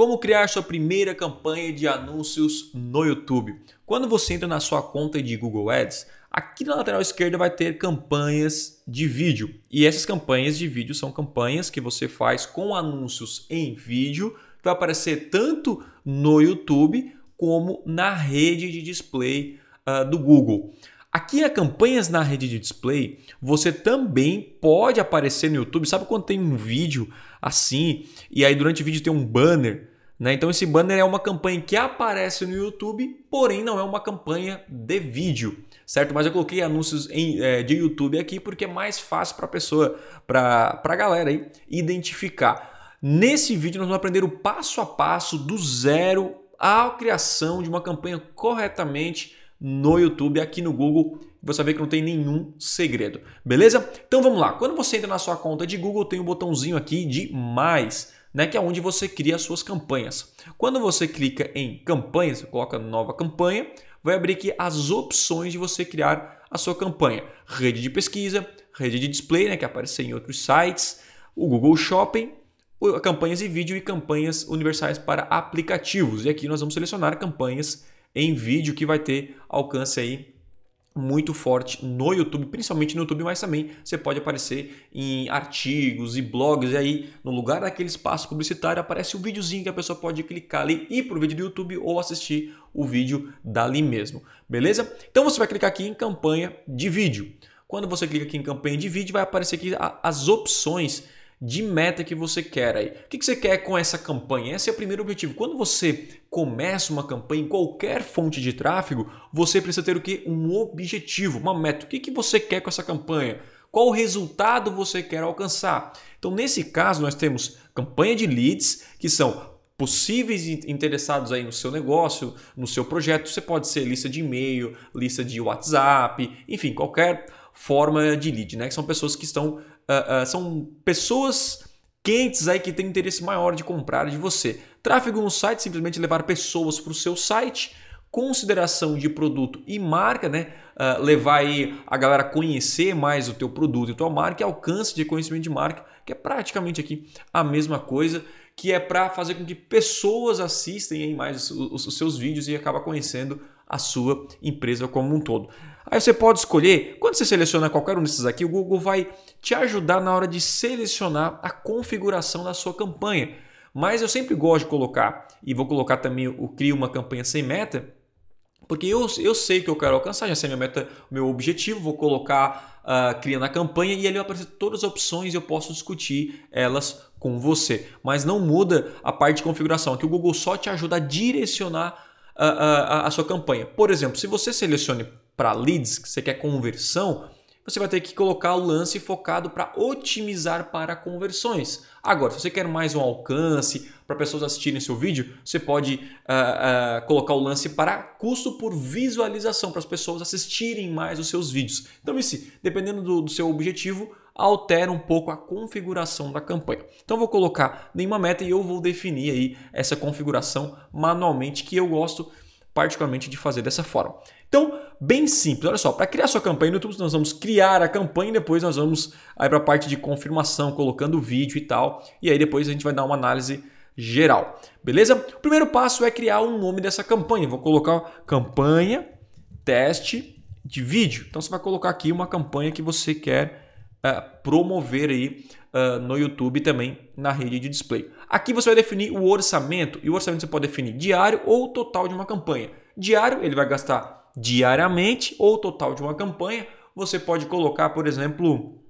Como criar sua primeira campanha de anúncios no YouTube? Quando você entra na sua conta de Google Ads, aqui na lateral esquerda vai ter campanhas de vídeo. E essas campanhas de vídeo são campanhas que você faz com anúncios em vídeo, que vai aparecer tanto no YouTube como na rede de display uh, do Google. Aqui a campanhas na rede de display, você também pode aparecer no YouTube. Sabe quando tem um vídeo assim e aí durante o vídeo tem um banner né? Então esse banner é uma campanha que aparece no YouTube, porém não é uma campanha de vídeo, certo? Mas eu coloquei anúncios em, é, de YouTube aqui porque é mais fácil para a pessoa, para a galera aí, identificar. Nesse vídeo nós vamos aprender o passo a passo do zero à criação de uma campanha corretamente no YouTube, aqui no Google. Você vê que não tem nenhum segredo, beleza? Então vamos lá. Quando você entra na sua conta de Google, tem um botãozinho aqui de mais né, que é onde você cria as suas campanhas. Quando você clica em campanhas, coloca nova campanha, vai abrir aqui as opções de você criar a sua campanha. Rede de pesquisa, rede de display, né, que aparece em outros sites, o Google Shopping, campanhas de vídeo e campanhas universais para aplicativos. E aqui nós vamos selecionar campanhas em vídeo que vai ter alcance aí muito forte no YouTube, principalmente no YouTube, mas também você pode aparecer em artigos e blogs, e aí no lugar daquele espaço publicitário aparece o um videozinho que a pessoa pode clicar ali e ir para o vídeo do YouTube ou assistir o vídeo dali mesmo, beleza? Então você vai clicar aqui em campanha de vídeo. Quando você clica aqui em campanha de vídeo, vai aparecer aqui as opções de meta que você quer aí. O que você quer com essa campanha? Esse é o primeiro objetivo. Quando você começa uma campanha em qualquer fonte de tráfego, você precisa ter o que? Um objetivo, uma meta. O que você quer com essa campanha? Qual resultado você quer alcançar? Então, nesse caso, nós temos campanha de leads, que são possíveis interessados aí no seu negócio, no seu projeto. Você pode ser lista de e-mail, lista de WhatsApp, enfim, qualquer forma de lead, né? Que são pessoas que estão. Uh, uh, são pessoas quentes aí que têm interesse maior de comprar de você. Tráfego no site, simplesmente levar pessoas para o seu site. Consideração de produto e marca, né? Uh, levar aí a galera a conhecer mais o teu produto e tua marca e alcance de conhecimento de marca, que é praticamente aqui a mesma coisa, que é para fazer com que pessoas assistem aí mais os, os seus vídeos e acaba conhecendo a sua empresa como um todo. Aí você pode escolher, quando você seleciona qualquer um desses aqui, o Google vai te ajudar na hora de selecionar a configuração da sua campanha. Mas eu sempre gosto de colocar, e vou colocar também o crio uma campanha sem meta, porque eu, eu sei que eu quero alcançar, já sei minha meta, meu objetivo, vou colocar uh, criando a campanha e ali vai aparecer todas as opções e eu posso discutir elas com você. Mas não muda a parte de configuração, que o Google só te ajuda a direcionar a, a, a sua campanha. Por exemplo, se você selecione para leads, que você quer conversão, você vai ter que colocar o lance focado para otimizar para conversões. Agora, se você quer mais um alcance para pessoas assistirem seu vídeo, você pode uh, uh, colocar o lance para custo por visualização, para as pessoas assistirem mais os seus vídeos. Então, esse, dependendo do, do seu objetivo, altera um pouco a configuração da campanha. Então vou colocar nenhuma meta e eu vou definir aí essa configuração manualmente que eu gosto particularmente de fazer dessa forma. Então, bem simples. Olha só, para criar sua campanha no YouTube, nós vamos criar a campanha e depois nós vamos para a parte de confirmação, colocando o vídeo e tal. E aí depois a gente vai dar uma análise geral. Beleza? O primeiro passo é criar um nome dessa campanha. Vou colocar campanha teste de vídeo. Então você vai colocar aqui uma campanha que você quer uh, promover aí uh, no YouTube também na rede de display. Aqui você vai definir o orçamento e o orçamento você pode definir diário ou total de uma campanha. Diário ele vai gastar diariamente ou total de uma campanha. Você pode colocar, por exemplo,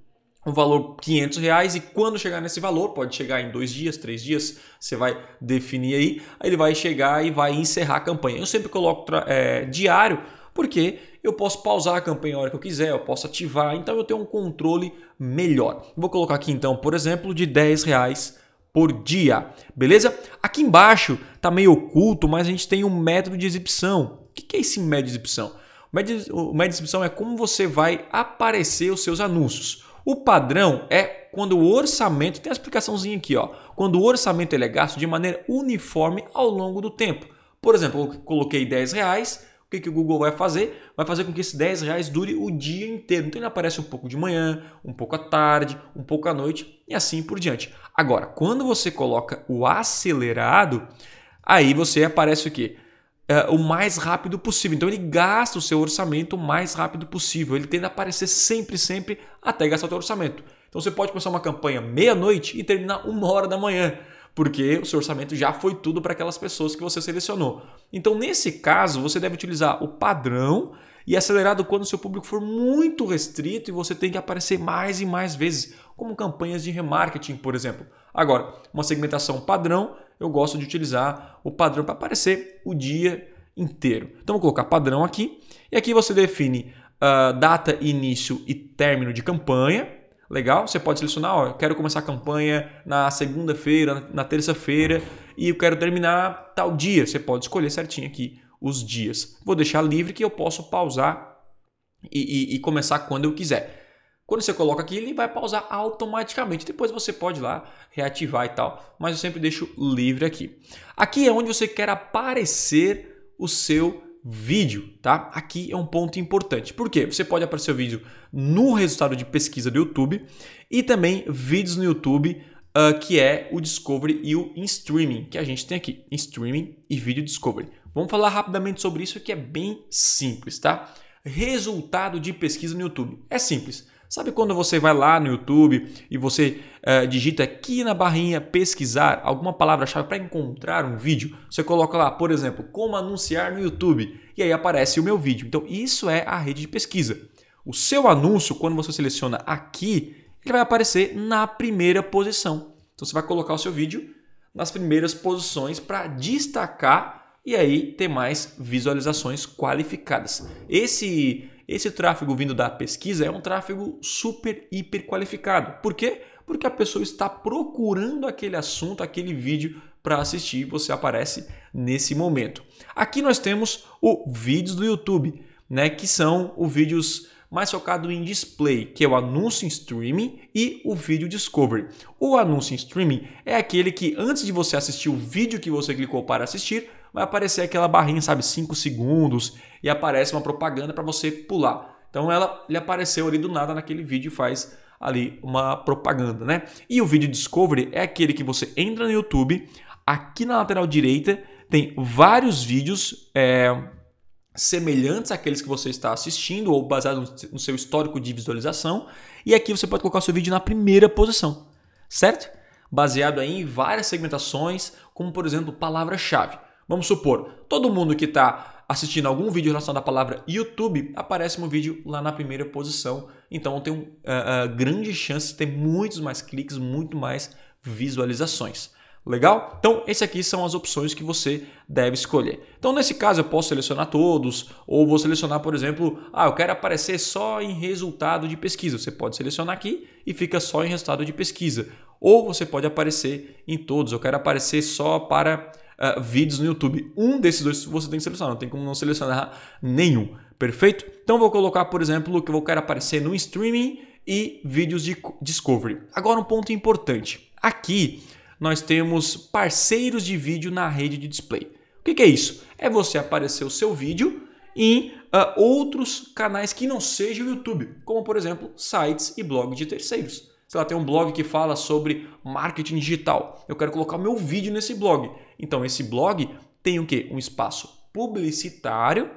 um valor 500 reais e quando chegar nesse valor, pode chegar em dois dias, três dias, você vai definir aí, aí ele vai chegar e vai encerrar a campanha. Eu sempre coloco é, diário porque eu posso pausar a campanha a hora que eu quiser, eu posso ativar, então eu tenho um controle melhor. Vou colocar aqui então, por exemplo, de 10 reais por dia, beleza? Aqui embaixo está meio oculto, mas a gente tem um método de exibição. O que é esse método de exibição? O método de exibição é como você vai aparecer os seus anúncios. O padrão é quando o orçamento, tem a explicaçãozinha aqui, ó, quando o orçamento ele é gasto de maneira uniforme ao longo do tempo. Por exemplo, eu coloquei 10 reais, O que, que o Google vai fazer? Vai fazer com que esses 10 reais dure o dia inteiro. Então ele aparece um pouco de manhã, um pouco à tarde, um pouco à noite e assim por diante. Agora, quando você coloca o acelerado, aí você aparece o quê? É, o mais rápido possível. Então ele gasta o seu orçamento o mais rápido possível. Ele tende a aparecer sempre, sempre até gastar o seu orçamento. Então você pode começar uma campanha meia-noite e terminar uma hora da manhã, porque o seu orçamento já foi tudo para aquelas pessoas que você selecionou. Então nesse caso você deve utilizar o padrão e acelerado quando o seu público for muito restrito e você tem que aparecer mais e mais vezes, como campanhas de remarketing, por exemplo. Agora, uma segmentação padrão eu gosto de utilizar o padrão para aparecer o dia inteiro. Então vou colocar padrão aqui e aqui você define uh, data, início e término de campanha. Legal? Você pode selecionar, ó, eu quero começar a campanha na segunda-feira, na terça-feira e eu quero terminar tal dia. Você pode escolher certinho aqui os dias. Vou deixar livre que eu posso pausar e, e, e começar quando eu quiser. Quando você coloca aqui, ele vai pausar automaticamente. Depois você pode ir lá reativar e tal, mas eu sempre deixo livre aqui. Aqui é onde você quer aparecer o seu vídeo, tá? Aqui é um ponto importante. Por quê? Você pode aparecer o vídeo no resultado de pesquisa do YouTube e também vídeos no YouTube uh, que é o Discovery e o In Streaming, que a gente tem aqui, In Streaming e Vídeo Discovery. Vamos falar rapidamente sobre isso que é bem simples, tá? Resultado de pesquisa no YouTube. É simples. Sabe quando você vai lá no YouTube e você uh, digita aqui na barrinha pesquisar alguma palavra-chave para encontrar um vídeo? Você coloca lá, por exemplo, como anunciar no YouTube e aí aparece o meu vídeo. Então, isso é a rede de pesquisa. O seu anúncio, quando você seleciona aqui, ele vai aparecer na primeira posição. Então, você vai colocar o seu vídeo nas primeiras posições para destacar e aí ter mais visualizações qualificadas. Esse esse tráfego vindo da pesquisa é um tráfego super, hiper qualificado. Por quê? Porque a pessoa está procurando aquele assunto, aquele vídeo para assistir, você aparece nesse momento. Aqui nós temos o vídeos do YouTube, né, que são os vídeos mais focado em display, que é o anúncio em streaming e o vídeo discovery. O anúncio em streaming é aquele que antes de você assistir o vídeo que você clicou para assistir, vai aparecer aquela barrinha, sabe, 5 segundos e aparece uma propaganda para você pular. Então ela lhe apareceu ali do nada naquele vídeo e faz ali uma propaganda, né? E o vídeo discovery é aquele que você entra no YouTube, aqui na lateral direita tem vários vídeos é, semelhantes àqueles que você está assistindo ou baseados no seu histórico de visualização, e aqui você pode colocar seu vídeo na primeira posição, certo? Baseado aí em várias segmentações, como por exemplo palavra-chave. Vamos supor, todo mundo que está assistindo algum vídeo relacionado à palavra YouTube, aparece um vídeo lá na primeira posição. Então tem uma uh, uh, grande chance de ter muitos mais cliques, muito mais visualizações. Legal? Então, essas aqui são as opções que você deve escolher. Então, nesse caso, eu posso selecionar todos, ou vou selecionar, por exemplo, ah, eu quero aparecer só em resultado de pesquisa. Você pode selecionar aqui e fica só em resultado de pesquisa. Ou você pode aparecer em todos. Eu quero aparecer só para uh, vídeos no YouTube. Um desses dois você tem que selecionar, não tem como não selecionar nenhum. Perfeito? Então vou colocar, por exemplo, que eu quero aparecer no streaming e vídeos de discovery. Agora um ponto importante. Aqui nós temos parceiros de vídeo na rede de display. O que, que é isso? É você aparecer o seu vídeo em uh, outros canais que não sejam o YouTube, como por exemplo sites e blogs de terceiros sei lá, tem um blog que fala sobre marketing digital. Eu quero colocar o meu vídeo nesse blog. Então, esse blog tem o quê? Um espaço publicitário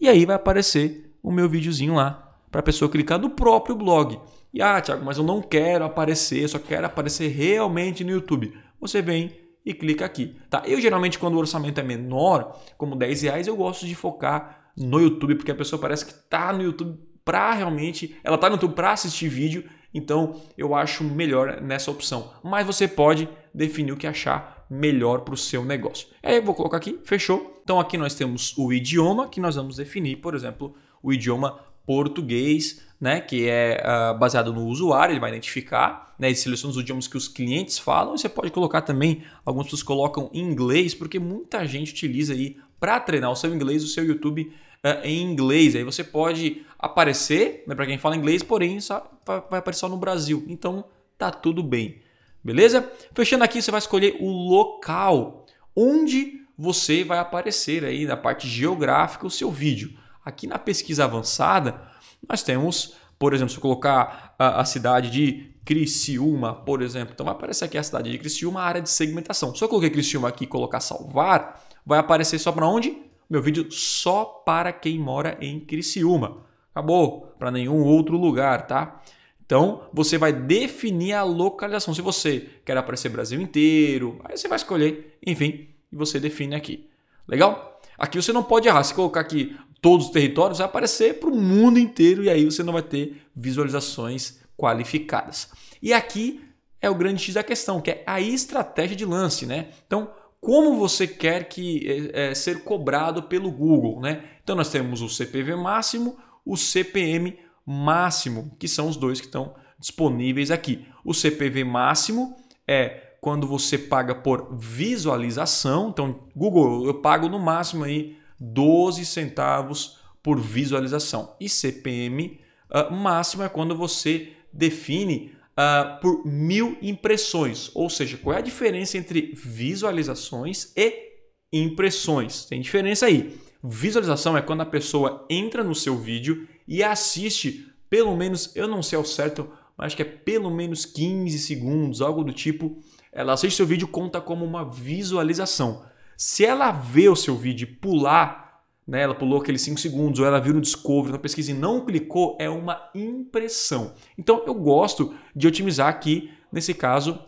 e aí vai aparecer o meu videozinho lá para a pessoa clicar no próprio blog. E ah, Thiago, mas eu não quero aparecer, só quero aparecer realmente no YouTube. Você vem e clica aqui. Tá? Eu geralmente, quando o orçamento é menor, como 10 reais, eu gosto de focar no YouTube, porque a pessoa parece que está no YouTube para realmente. Ela está no YouTube para assistir vídeo então eu acho melhor nessa opção. Mas você pode definir o que achar melhor para o seu negócio. Aí eu vou colocar aqui, fechou. Então aqui nós temos o idioma que nós vamos definir, por exemplo, o idioma português, né, que é uh, baseado no usuário, ele vai identificar, né, e seleciona os idiomas que os clientes falam. E você pode colocar também, algumas pessoas colocam inglês, porque muita gente utiliza aí para treinar o seu inglês, o seu YouTube uh, em inglês. Aí você pode aparecer, né, para quem fala inglês, porém só vai aparecer só no Brasil. Então tá tudo bem. Beleza? Fechando aqui, você vai escolher o local onde você vai aparecer aí na parte geográfica o seu vídeo. Aqui na pesquisa avançada, nós temos, por exemplo, se eu colocar a, a cidade de Criciúma, por exemplo, então vai aparecer aqui a cidade de Criciúma, a área de segmentação. Se eu coloquei Criciúma aqui e colocar salvar, vai aparecer só para onde? Meu vídeo só para quem mora em Criciúma. Acabou, para nenhum outro lugar, tá? Então, você vai definir a localização. Se você quer aparecer Brasil inteiro, aí você vai escolher, enfim, e você define aqui. Legal? Aqui você não pode errar. Se colocar aqui todos os territórios, vai aparecer para o mundo inteiro e aí você não vai ter visualizações qualificadas. E aqui é o grande X da questão, que é a estratégia de lance, né? Então, como você quer que é, é, ser cobrado pelo Google, né? Então nós temos o CPV máximo, o CPM máximo, que são os dois que estão disponíveis aqui. O CPV máximo é quando você paga por visualização. Então, Google, eu pago no máximo aí 12 centavos por visualização. E CPM uh, ah, máximo é quando você define uh, por mil impressões. Ou seja, qual é a diferença entre visualizações e impressões? Tem diferença aí. Visualização é quando a pessoa entra no seu vídeo e assiste pelo menos, eu não sei ao certo, mas acho que é pelo menos 15 segundos, algo do tipo ela assiste seu vídeo conta como uma visualização. Se ela vê o seu vídeo pular, né, ela pulou aqueles 5 segundos, ou ela viu no Discovery, na pesquisa e não clicou, é uma impressão. Então eu gosto de otimizar aqui, nesse caso,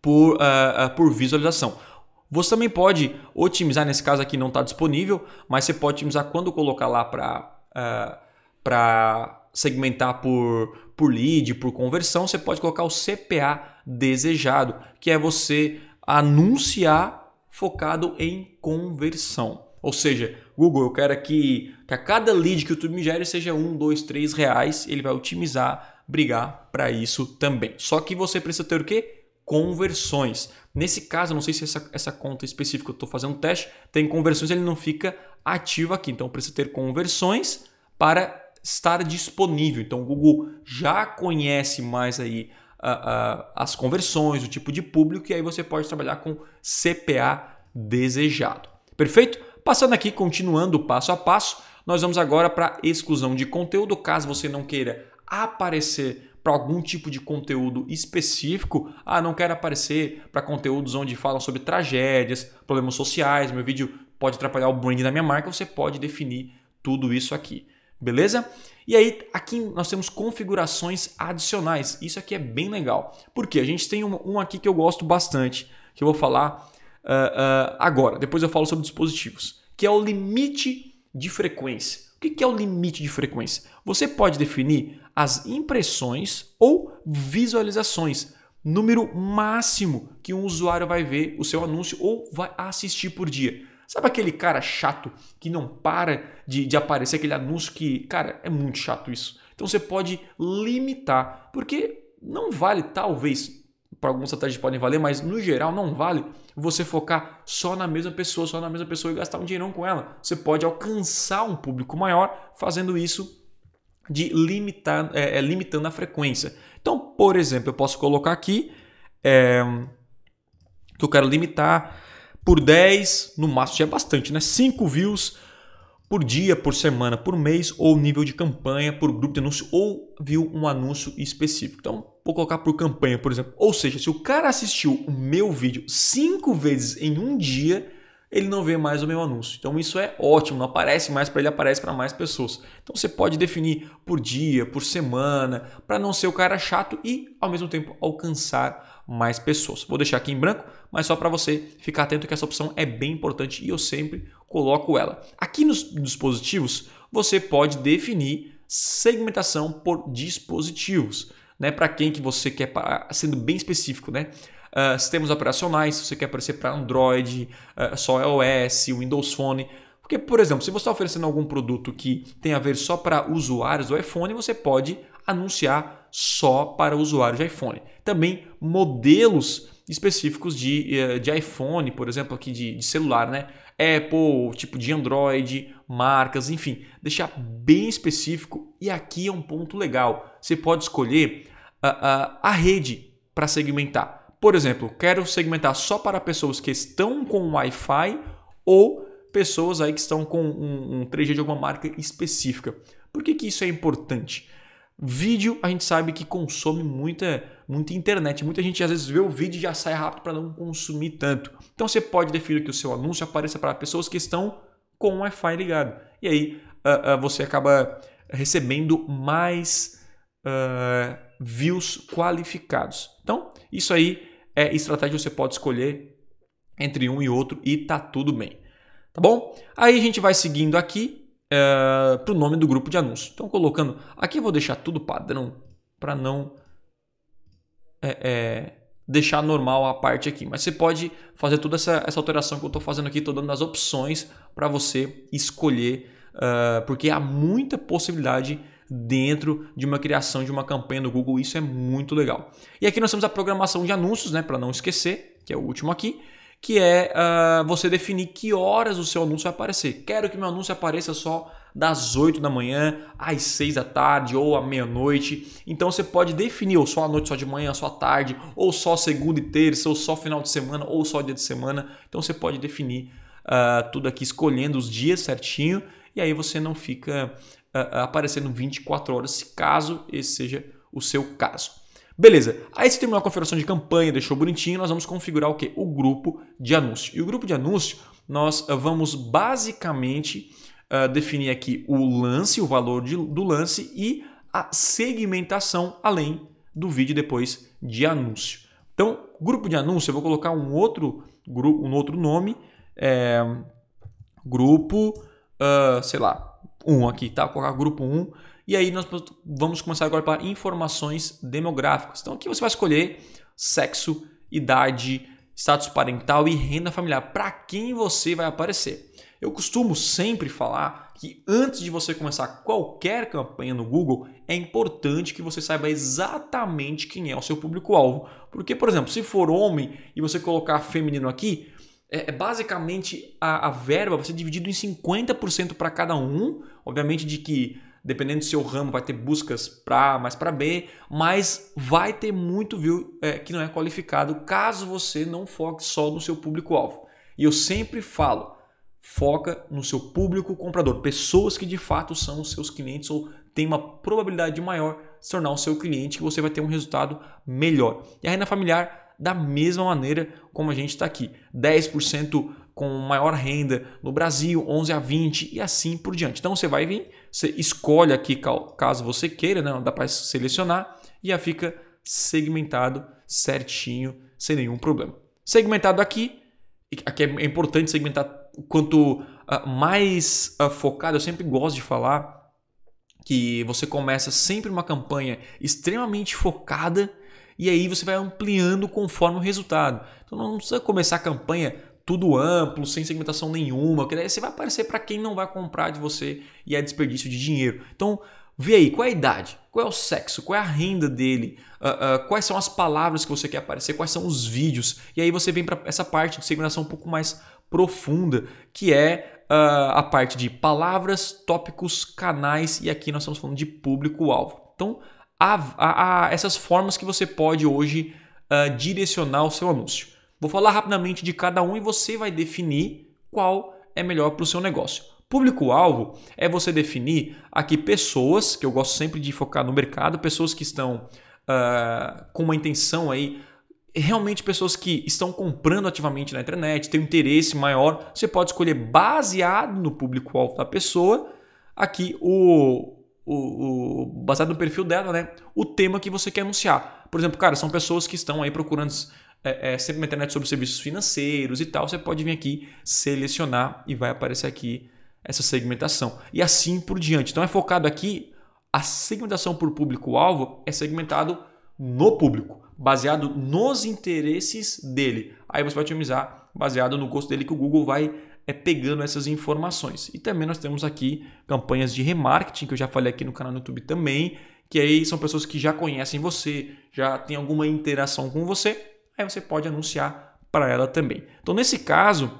por, uh, uh, por visualização. Você também pode otimizar, nesse caso aqui não está disponível, mas você pode otimizar quando colocar lá para uh, segmentar por, por lead, por conversão, você pode colocar o CPA desejado, que é você anunciar focado em conversão. Ou seja, Google, eu quero que, que a cada lead que o YouTube me gere seja um, dois, três reais. Ele vai otimizar, brigar para isso também. Só que você precisa ter o quê? Conversões. Nesse caso, não sei se essa, essa conta específica eu estou fazendo um teste, tem conversões, ele não fica ativo aqui. Então precisa ter conversões para estar disponível. Então o Google já conhece mais aí as conversões, o tipo de público, e aí você pode trabalhar com CPA desejado. Perfeito? Passando aqui, continuando passo a passo, nós vamos agora para exclusão de conteúdo. Caso você não queira aparecer para algum tipo de conteúdo específico, ah, não quero aparecer para conteúdos onde falam sobre tragédias, problemas sociais, meu vídeo pode atrapalhar o branding da minha marca, você pode definir tudo isso aqui. Beleza? E aí, aqui nós temos configurações adicionais. Isso aqui é bem legal. Porque a gente tem um, um aqui que eu gosto bastante, que eu vou falar uh, uh, agora. Depois eu falo sobre dispositivos, que é o limite de frequência. O que é o limite de frequência? Você pode definir as impressões ou visualizações, número máximo que um usuário vai ver o seu anúncio ou vai assistir por dia. Sabe aquele cara chato que não para de, de aparecer, aquele anúncio que, cara, é muito chato isso. Então você pode limitar, porque não vale, talvez, para algumas estratégias podem valer, mas no geral não vale você focar só na mesma pessoa, só na mesma pessoa e gastar um dinheirão com ela. Você pode alcançar um público maior fazendo isso de limitar, é, é, limitando a frequência. Então, por exemplo, eu posso colocar aqui é, que eu quero limitar por 10, no máximo já é bastante, né? 5 views por dia, por semana, por mês, ou nível de campanha, por grupo de anúncio, ou viu um anúncio específico. Então, vou colocar por campanha, por exemplo. Ou seja, se o cara assistiu o meu vídeo 5 vezes em um dia, ele não vê mais o meu anúncio. Então isso é ótimo, não aparece mais para ele, aparece para mais pessoas. Então você pode definir por dia, por semana, para não ser o cara chato e ao mesmo tempo alcançar mais pessoas. Vou deixar aqui em branco, mas só para você ficar atento que essa opção é bem importante e eu sempre coloco ela. Aqui nos dispositivos você pode definir segmentação por dispositivos, né? Para quem que você quer, sendo bem específico, né? uh, sistemas operacionais, se você quer aparecer para Android, uh, só iOS, Windows Phone. Porque, por exemplo, se você está oferecendo algum produto que tem a ver só para usuários do iPhone, você pode anunciar só para usuários de iPhone. Também modelos específicos de, eh, de iPhone, por exemplo, aqui de, de celular, né? Apple, tipo de Android, marcas, enfim, deixar bem específico. E aqui é um ponto legal. Você pode escolher a, a, a rede para segmentar. Por exemplo, quero segmentar só para pessoas que estão com Wi-Fi ou pessoas aí que estão com um, um 3G de alguma marca específica. Por que, que isso é importante? Vídeo, a gente sabe que consome muita, muita internet. Muita gente às vezes vê o vídeo e já sai rápido para não consumir tanto. Então você pode definir que o seu anúncio apareça para pessoas que estão com o Wi-Fi ligado. E aí uh, uh, você acaba recebendo mais uh, views qualificados. Então, isso aí é estratégia que você pode escolher entre um e outro e tá tudo bem. Tá bom? Aí a gente vai seguindo aqui é, para o nome do grupo de anúncio. Então, colocando. Aqui eu vou deixar tudo padrão para não é, é, deixar normal a parte aqui. Mas você pode fazer toda essa, essa alteração que eu estou fazendo aqui, estou dando as opções para você escolher, uh, porque há muita possibilidade dentro de uma criação de uma campanha no Google. Isso é muito legal. E aqui nós temos a programação de anúncios, né, para não esquecer, que é o último aqui que é uh, você definir que horas o seu anúncio vai aparecer. Quero que meu anúncio apareça só das 8 da manhã às 6 da tarde ou à meia-noite. Então você pode definir ou só à noite, só de manhã, só à tarde, ou só segunda e terça, ou só final de semana, ou só dia de semana. Então você pode definir uh, tudo aqui escolhendo os dias certinho e aí você não fica uh, aparecendo 24 horas, se caso esse seja o seu caso. Beleza, aí você terminou a configuração de campanha, deixou bonitinho, nós vamos configurar o que? O grupo de anúncio. E o grupo de anúncio, nós ah, vamos basicamente uh, definir aqui o lance, o valor de, do lance e a segmentação além do vídeo depois de anúncio. Então, grupo de anúncio, eu vou colocar um outro, um outro nome, é, grupo, uh, sei lá, 1 aqui, tá? Vou colocar grupo 1 e aí nós vamos começar agora para informações demográficas. Então aqui você vai escolher sexo, idade, status parental e renda familiar, para quem você vai aparecer. Eu costumo sempre falar que antes de você começar qualquer campanha no Google, é importante que você saiba exatamente quem é o seu público-alvo. Porque, por exemplo, se for homem e você colocar feminino aqui, é, é basicamente a, a verba vai ser dividida em 50% para cada um. Obviamente de que dependendo do seu ramo, vai ter buscas para mais para B, mas vai ter muito view é, que não é qualificado caso você não foque só no seu público-alvo. E eu sempre falo, foca no seu público comprador, pessoas que de fato são os seus clientes ou tem uma probabilidade maior de se tornar o seu cliente, que você vai ter um resultado melhor. E a renda familiar, da mesma maneira como a gente está aqui, 10% com maior renda no Brasil, 11 a 20 e assim por diante. Então você vai vir, você escolhe aqui caso você queira, né? dá para selecionar e já fica segmentado certinho, sem nenhum problema. Segmentado aqui, aqui é importante segmentar quanto uh, mais uh, focado, eu sempre gosto de falar que você começa sempre uma campanha extremamente focada e aí você vai ampliando conforme o resultado. Então não precisa começar a campanha tudo amplo, sem segmentação nenhuma, que daí você vai aparecer para quem não vai comprar de você e é desperdício de dinheiro. Então, vê aí qual é a idade, qual é o sexo, qual é a renda dele, uh, uh, quais são as palavras que você quer aparecer, quais são os vídeos. E aí você vem para essa parte de segmentação um pouco mais profunda, que é uh, a parte de palavras, tópicos, canais e aqui nós estamos falando de público-alvo. Então, há, há, há, essas formas que você pode hoje direcionar o seu anúncio. Vou falar rapidamente de cada um e você vai definir qual é melhor para o seu negócio. Público-alvo é você definir aqui pessoas, que eu gosto sempre de focar no mercado, pessoas que estão uh, com uma intenção aí, realmente pessoas que estão comprando ativamente na internet, têm um interesse maior. Você pode escolher baseado no público-alvo da pessoa, aqui o, o, o, baseado no perfil dela, né? O tema que você quer anunciar. Por exemplo, cara, são pessoas que estão aí procurando é, é, sempre na internet sobre serviços financeiros e tal, você pode vir aqui selecionar e vai aparecer aqui essa segmentação. E assim por diante. Então é focado aqui, a segmentação por público-alvo é segmentado no público, baseado nos interesses dele. Aí você vai otimizar baseado no gosto dele que o Google vai é pegando essas informações. E também nós temos aqui campanhas de remarketing, que eu já falei aqui no canal do YouTube também, que aí são pessoas que já conhecem você, já tem alguma interação com você aí você pode anunciar para ela também. Então, nesse caso,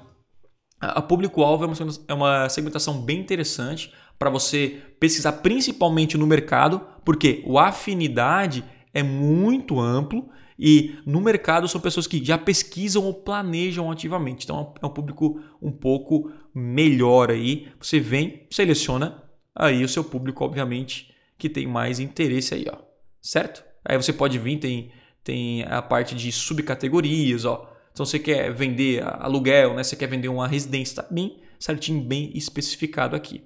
a público-alvo é uma segmentação bem interessante para você pesquisar principalmente no mercado, porque o afinidade é muito amplo E no mercado são pessoas que já pesquisam ou planejam ativamente. Então é um público um pouco melhor aí. Você vem, seleciona aí o seu público, obviamente, que tem mais interesse aí, ó. Certo? Aí você pode vir, tem, tem a parte de subcategorias, ó. Então você quer vender aluguel, né? Você quer vender uma residência, tá bem certinho, bem especificado aqui.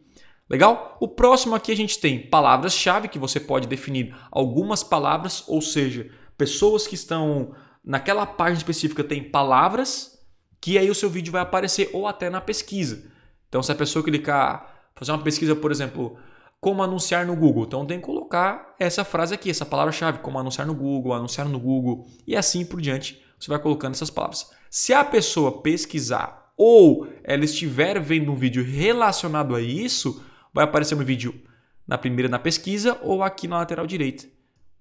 Legal? O próximo aqui a gente tem palavras-chave, que você pode definir algumas palavras, ou seja, pessoas que estão naquela página específica tem palavras que aí o seu vídeo vai aparecer ou até na pesquisa. Então, se a pessoa clicar, fazer uma pesquisa, por exemplo, como anunciar no Google, então tem que colocar essa frase aqui, essa palavra-chave, como anunciar no Google, anunciar no Google e assim por diante. Você vai colocando essas palavras. Se a pessoa pesquisar ou ela estiver vendo um vídeo relacionado a isso, vai aparecer no vídeo na primeira na pesquisa ou aqui na lateral direita.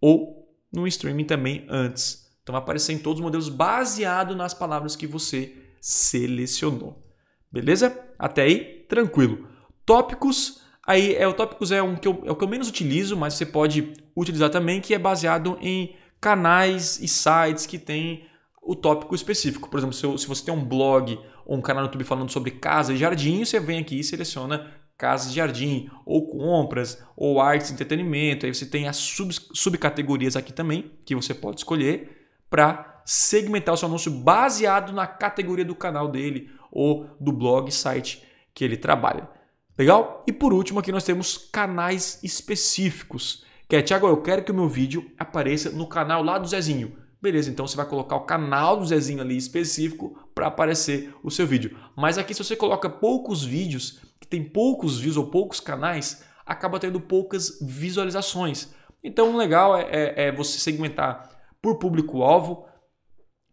Ou no streaming também antes. Então vai aparecer em todos os modelos baseado nas palavras que você selecionou. Beleza? Até aí, tranquilo. Tópicos, aí é o tópicos é um que eu, é o que eu menos utilizo, mas você pode utilizar também, que é baseado em canais e sites que têm o tópico específico. Por exemplo, se, se você tem um blog ou um canal no YouTube falando sobre casa e jardim, você vem aqui e seleciona casas de jardim, ou compras, ou artes e entretenimento. Aí você tem as sub, subcategorias aqui também, que você pode escolher para segmentar o seu anúncio baseado na categoria do canal dele ou do blog, site que ele trabalha. Legal? E por último, aqui nós temos canais específicos. Que é, Tiago, eu quero que o meu vídeo apareça no canal lá do Zezinho. Beleza, então você vai colocar o canal do Zezinho ali específico para aparecer o seu vídeo. Mas aqui, se você coloca poucos vídeos, que tem poucos views ou poucos canais, acaba tendo poucas visualizações. Então, o legal é, é, é você segmentar por público-alvo,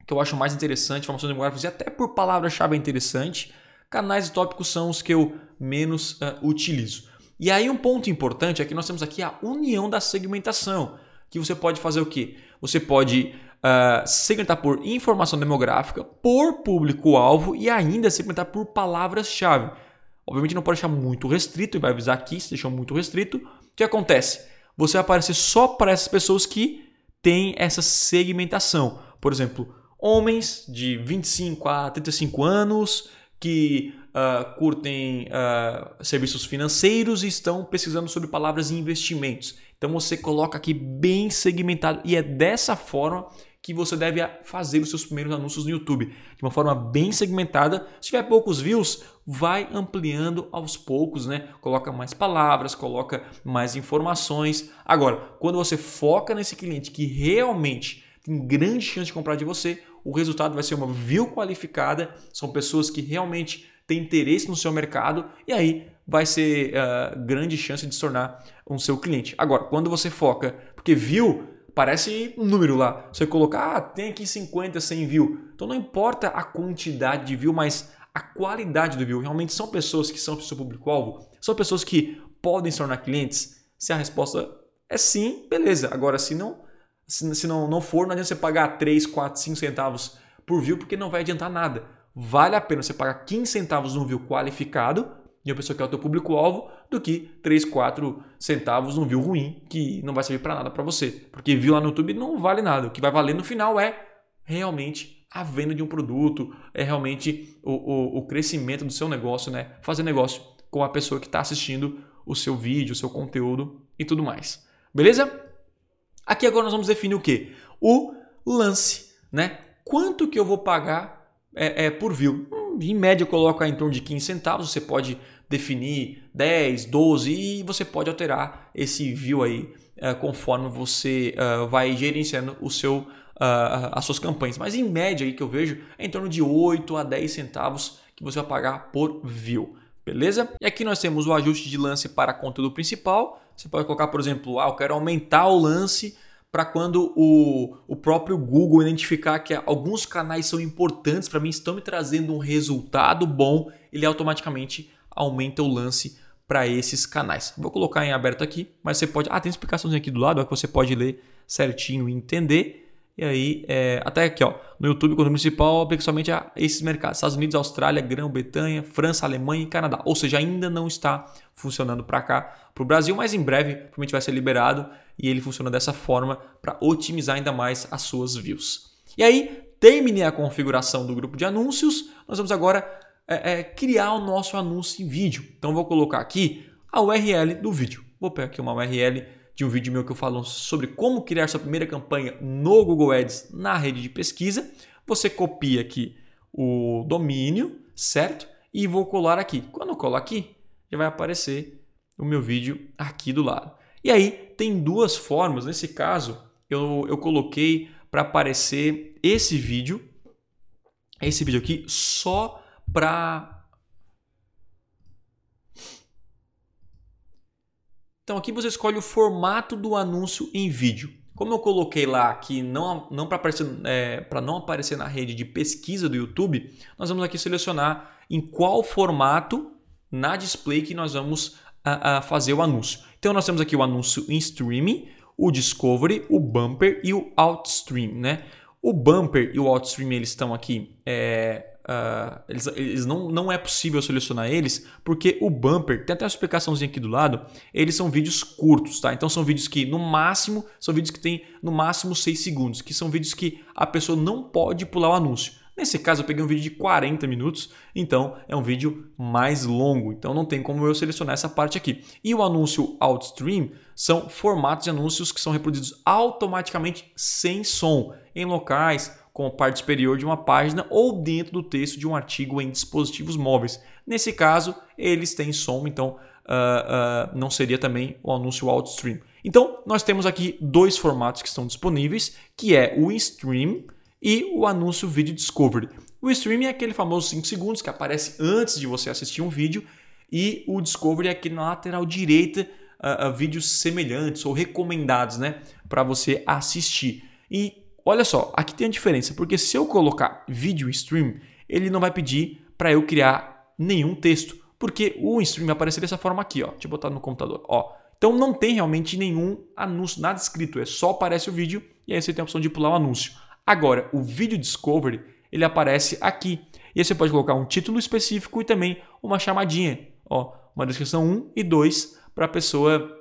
que eu acho mais interessante, informações demográficas e até por palavra-chave é interessante. Canais e tópicos são os que eu menos uh, utilizo. E aí um ponto importante é que nós temos aqui a união da segmentação, que você pode fazer o quê? Você pode uh, segmentar por informação demográfica, por público-alvo e ainda segmentar por palavras-chave. Obviamente não pode deixar muito restrito, e vai avisar aqui se deixou muito restrito. O que acontece? Você vai aparecer só para essas pessoas que têm essa segmentação. Por exemplo, homens de 25 a 35 anos que uh, curtem uh, serviços financeiros e estão pesquisando sobre palavras e investimentos. Então você coloca aqui bem segmentado e é dessa forma que você deve fazer os seus primeiros anúncios no YouTube. De uma forma bem segmentada. Se tiver poucos views, vai ampliando aos poucos, né? Coloca mais palavras, coloca mais informações. Agora, quando você foca nesse cliente que realmente tem grande chance de comprar de você, o resultado vai ser uma view qualificada. São pessoas que realmente têm interesse no seu mercado e aí vai ser uh, grande chance de se tornar um seu cliente. Agora, quando você foca, porque view parece um número lá. Você colocar, ah, tem aqui 50, 100 views. Então não importa a quantidade de view, mas a qualidade do view. Realmente são pessoas que são o seu público-alvo? São pessoas que podem se tornar clientes? Se a resposta é sim, beleza. Agora, se não, se não, não for, não adianta você pagar 3, 4, 5 centavos por view, porque não vai adiantar nada. Vale a pena você pagar 15 centavos num view qualificado de uma pessoa que é o teu público-alvo do que 3, 4 centavos num view ruim que não vai servir para nada para você. Porque view lá no YouTube não vale nada. O que vai valer no final é realmente a venda de um produto, é realmente o, o, o crescimento do seu negócio, né? Fazer negócio com a pessoa que está assistindo o seu vídeo, o seu conteúdo e tudo mais. Beleza? Aqui agora nós vamos definir o que? O lance, né? Quanto que eu vou pagar é, é, por view? Hum, em média eu coloco em torno de 15 centavos, você pode definir 10, 12 e você pode alterar esse view aí uh, conforme você uh, vai gerenciando o seu, uh, as suas campanhas. Mas em média aí que eu vejo é em torno de 8 a 10 centavos que você vai pagar por view. Beleza? E aqui nós temos o ajuste de lance para conteúdo principal. Você pode colocar, por exemplo, ah, eu quero aumentar o lance para quando o, o próprio Google identificar que alguns canais são importantes para mim, estão me trazendo um resultado bom, ele automaticamente aumenta o lance para esses canais. Vou colocar em aberto aqui, mas você pode. Ah, tem explicações aqui do lado, é que você pode ler certinho e entender. E aí, é, até aqui, ó, no YouTube, quando municipal, aplica somente a esses mercados: Estados Unidos, Austrália, Grã-Bretanha, França, Alemanha e Canadá. Ou seja, ainda não está funcionando para cá, para o Brasil, mas em breve provavelmente vai ser liberado e ele funciona dessa forma para otimizar ainda mais as suas views. E aí, terminei a configuração do grupo de anúncios, nós vamos agora é, é, criar o nosso anúncio em vídeo. Então, vou colocar aqui a URL do vídeo. Vou pegar aqui uma URL de um vídeo meu que eu falo sobre como criar sua primeira campanha no Google Ads na rede de pesquisa. Você copia aqui o domínio, certo? E vou colar aqui. Quando eu colo aqui, já vai aparecer o meu vídeo aqui do lado. E aí tem duas formas. Nesse caso, eu, eu coloquei para aparecer esse vídeo, esse vídeo aqui, só para Então aqui você escolhe o formato do anúncio em vídeo. Como eu coloquei lá que não, não para aparecer, é, não aparecer na rede de pesquisa do YouTube, nós vamos aqui selecionar em qual formato na display que nós vamos a, a fazer o anúncio. Então nós temos aqui o anúncio em streaming, o discovery, o bumper e o outstream, né? O bumper e o outstream eles estão aqui é, Uh, eles, eles, não, não é possível selecionar eles porque o bumper, tem até uma explicaçãozinha aqui do lado, eles são vídeos curtos, tá? Então são vídeos que no máximo, são vídeos que tem no máximo 6 segundos, que são vídeos que a pessoa não pode pular o anúncio. Nesse caso eu peguei um vídeo de 40 minutos, então é um vídeo mais longo, então não tem como eu selecionar essa parte aqui. E o anúncio Outstream são formatos de anúncios que são reproduzidos automaticamente sem som em locais com a parte superior de uma página ou dentro do texto de um artigo em dispositivos móveis. Nesse caso, eles têm som, então uh, uh, não seria também o anúncio outstream. Então, nós temos aqui dois formatos que estão disponíveis, que é o InStream e o anúncio Video Discovery. O Stream é aquele famoso 5 segundos que aparece antes de você assistir um vídeo e o Discovery é aquele na lateral direita, uh, vídeos semelhantes ou recomendados né, para você assistir. E Olha só, aqui tem a diferença, porque se eu colocar vídeo stream, ele não vai pedir para eu criar nenhum texto, porque o stream vai aparecer dessa forma aqui, ó. Deixa eu botar no computador, ó. Então não tem realmente nenhum anúncio, nada escrito, é só aparece o vídeo e aí você tem a opção de pular o anúncio. Agora, o vídeo discovery, ele aparece aqui. E aí você pode colocar um título específico e também uma chamadinha, ó, uma descrição 1 e 2 para a pessoa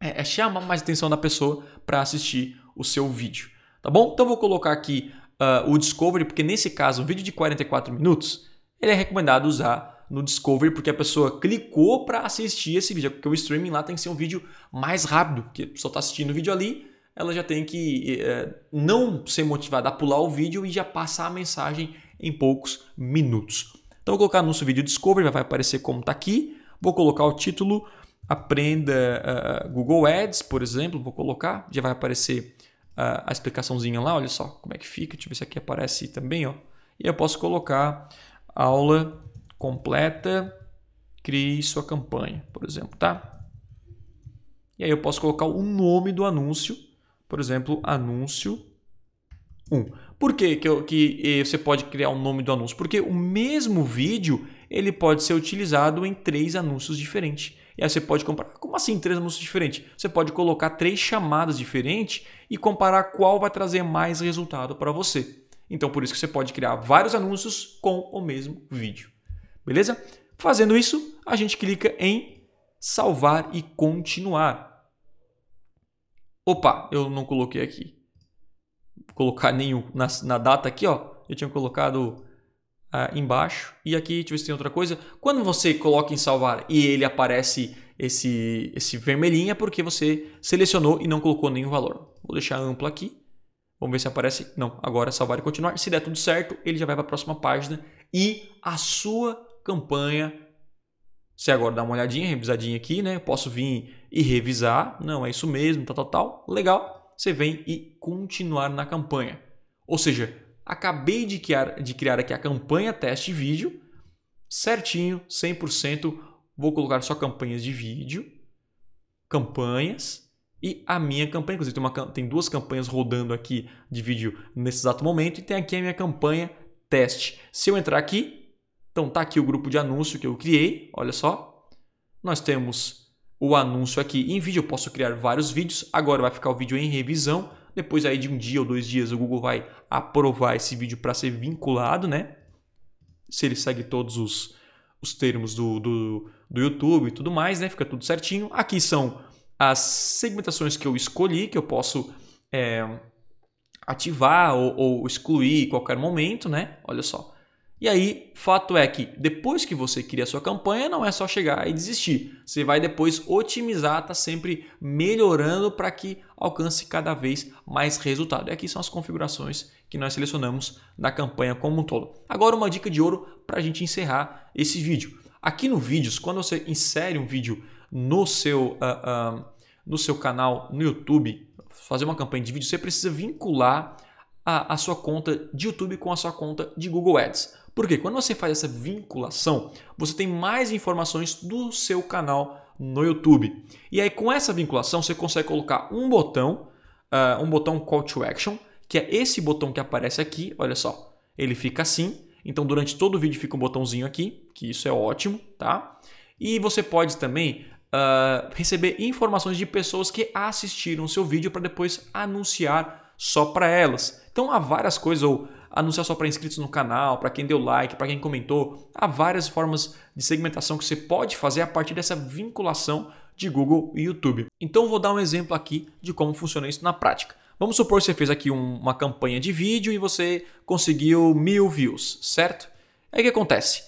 é, é, chamar mais atenção da pessoa para assistir o seu vídeo tá bom? Então vou colocar aqui uh, o Discovery, porque nesse caso, um vídeo de 44 minutos, ele é recomendado usar no Discovery, porque a pessoa clicou para assistir esse vídeo, porque o streaming lá tem que ser um vídeo mais rápido, porque pessoa está assistindo o vídeo ali, ela já tem que eh, não ser motivada a pular o vídeo e já passar a mensagem em poucos minutos. Então vou colocar anúncio vídeo Discovery, vai aparecer como está aqui. Vou colocar o título Aprenda uh, Google Ads, por exemplo, vou colocar, já vai aparecer a, explicaçãozinha lá, olha só como é que fica. Deixa eu ver se aqui aparece também. Ó. E eu posso colocar aula completa, crie sua campanha, por exemplo, tá? E aí eu posso colocar o nome do anúncio, por exemplo, anúncio 1. Por que, que, eu, que você pode criar o nome do anúncio? Porque o mesmo vídeo ele pode ser utilizado em três anúncios diferentes. E aí você pode comparar. Como assim três anúncios diferentes? Você pode colocar três chamadas diferentes e comparar qual vai trazer mais resultado para você. Então, por isso que você pode criar vários anúncios com o mesmo vídeo. Beleza? Fazendo isso, a gente clica em salvar e continuar. Opa, eu não coloquei aqui. Colocar nenhum na, na data aqui, ó. Eu tinha colocado uh, embaixo. E aqui, deixa eu ver se tem outra coisa. Quando você coloca em salvar e ele aparece esse, esse vermelhinho, é porque você selecionou e não colocou nenhum valor. Vou deixar amplo aqui. Vamos ver se aparece. Não, agora salvar e continuar. Se der tudo certo, ele já vai para a próxima página. E a sua campanha. Você agora dá uma olhadinha, revisadinha aqui, né? Posso vir e revisar. Não, é isso mesmo, tal, tal, tal. Legal. Você vem e continuar na campanha. Ou seja, acabei de criar, de criar aqui a campanha teste vídeo, certinho, 100%. Vou colocar só campanhas de vídeo, campanhas e a minha campanha. Inclusive, tem, uma, tem duas campanhas rodando aqui de vídeo nesse exato momento e tem aqui a minha campanha teste. Se eu entrar aqui, então tá aqui o grupo de anúncio que eu criei, olha só. Nós temos o anúncio aqui em vídeo, eu posso criar vários vídeos. Agora vai ficar o vídeo em revisão. Depois aí de um dia ou dois dias o Google vai aprovar esse vídeo para ser vinculado, né? Se ele segue todos os, os termos do, do, do YouTube e tudo mais, né? Fica tudo certinho. Aqui são as segmentações que eu escolhi, que eu posso é, ativar ou, ou excluir em qualquer momento, né? Olha só. E aí, fato é que depois que você cria a sua campanha, não é só chegar e desistir. Você vai depois otimizar, tá sempre melhorando para que alcance cada vez mais resultado. E aqui são as configurações que nós selecionamos da campanha como um todo. Agora uma dica de ouro para a gente encerrar esse vídeo. Aqui no vídeos, quando você insere um vídeo no seu, uh, uh, no seu canal no YouTube, fazer uma campanha de vídeo, você precisa vincular a, a sua conta de YouTube com a sua conta de Google Ads. Porque quando você faz essa vinculação, você tem mais informações do seu canal no YouTube. E aí, com essa vinculação, você consegue colocar um botão, uh, um botão Call to Action, que é esse botão que aparece aqui. Olha só, ele fica assim. Então, durante todo o vídeo fica um botãozinho aqui, que isso é ótimo, tá? E você pode também uh, receber informações de pessoas que assistiram o seu vídeo para depois anunciar só para elas. Então, há várias coisas, ou anunciar só para inscritos no canal, para quem deu like, para quem comentou. Há várias formas de segmentação que você pode fazer a partir dessa vinculação de Google e YouTube. Então vou dar um exemplo aqui de como funciona isso na prática. Vamos supor que você fez aqui um, uma campanha de vídeo e você conseguiu mil views, certo? Aí o que acontece?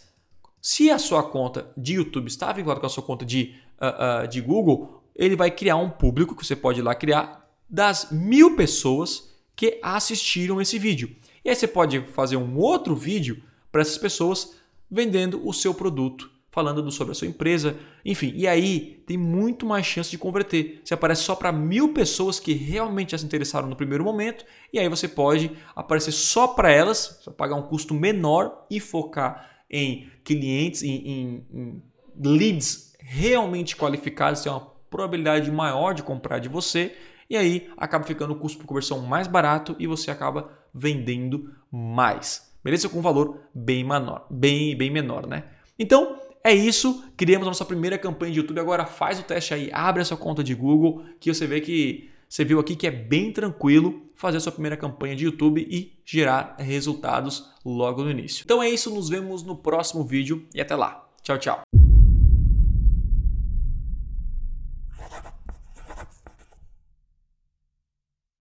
Se a sua conta de YouTube está vinculada com a sua conta de, uh, uh, de Google, ele vai criar um público que você pode ir lá criar das mil pessoas que assistiram esse vídeo. E aí você pode fazer um outro vídeo para essas pessoas vendendo o seu produto, falando sobre a sua empresa, enfim. E aí tem muito mais chance de converter. Você aparece só para mil pessoas que realmente já se interessaram no primeiro momento, e aí você pode aparecer só para elas, pagar um custo menor e focar em clientes, em, em, em leads realmente qualificados, ter uma probabilidade maior de comprar de você e aí acaba ficando o custo por conversão mais barato e você acaba vendendo mais. Beleza? Com um valor bem menor, bem, bem menor, né? Então, é isso. Criamos a nossa primeira campanha de YouTube. Agora faz o teste aí, abre a sua conta de Google, que você vê que você viu aqui que é bem tranquilo fazer a sua primeira campanha de YouTube e gerar resultados logo no início. Então é isso, nos vemos no próximo vídeo e até lá. Tchau, tchau.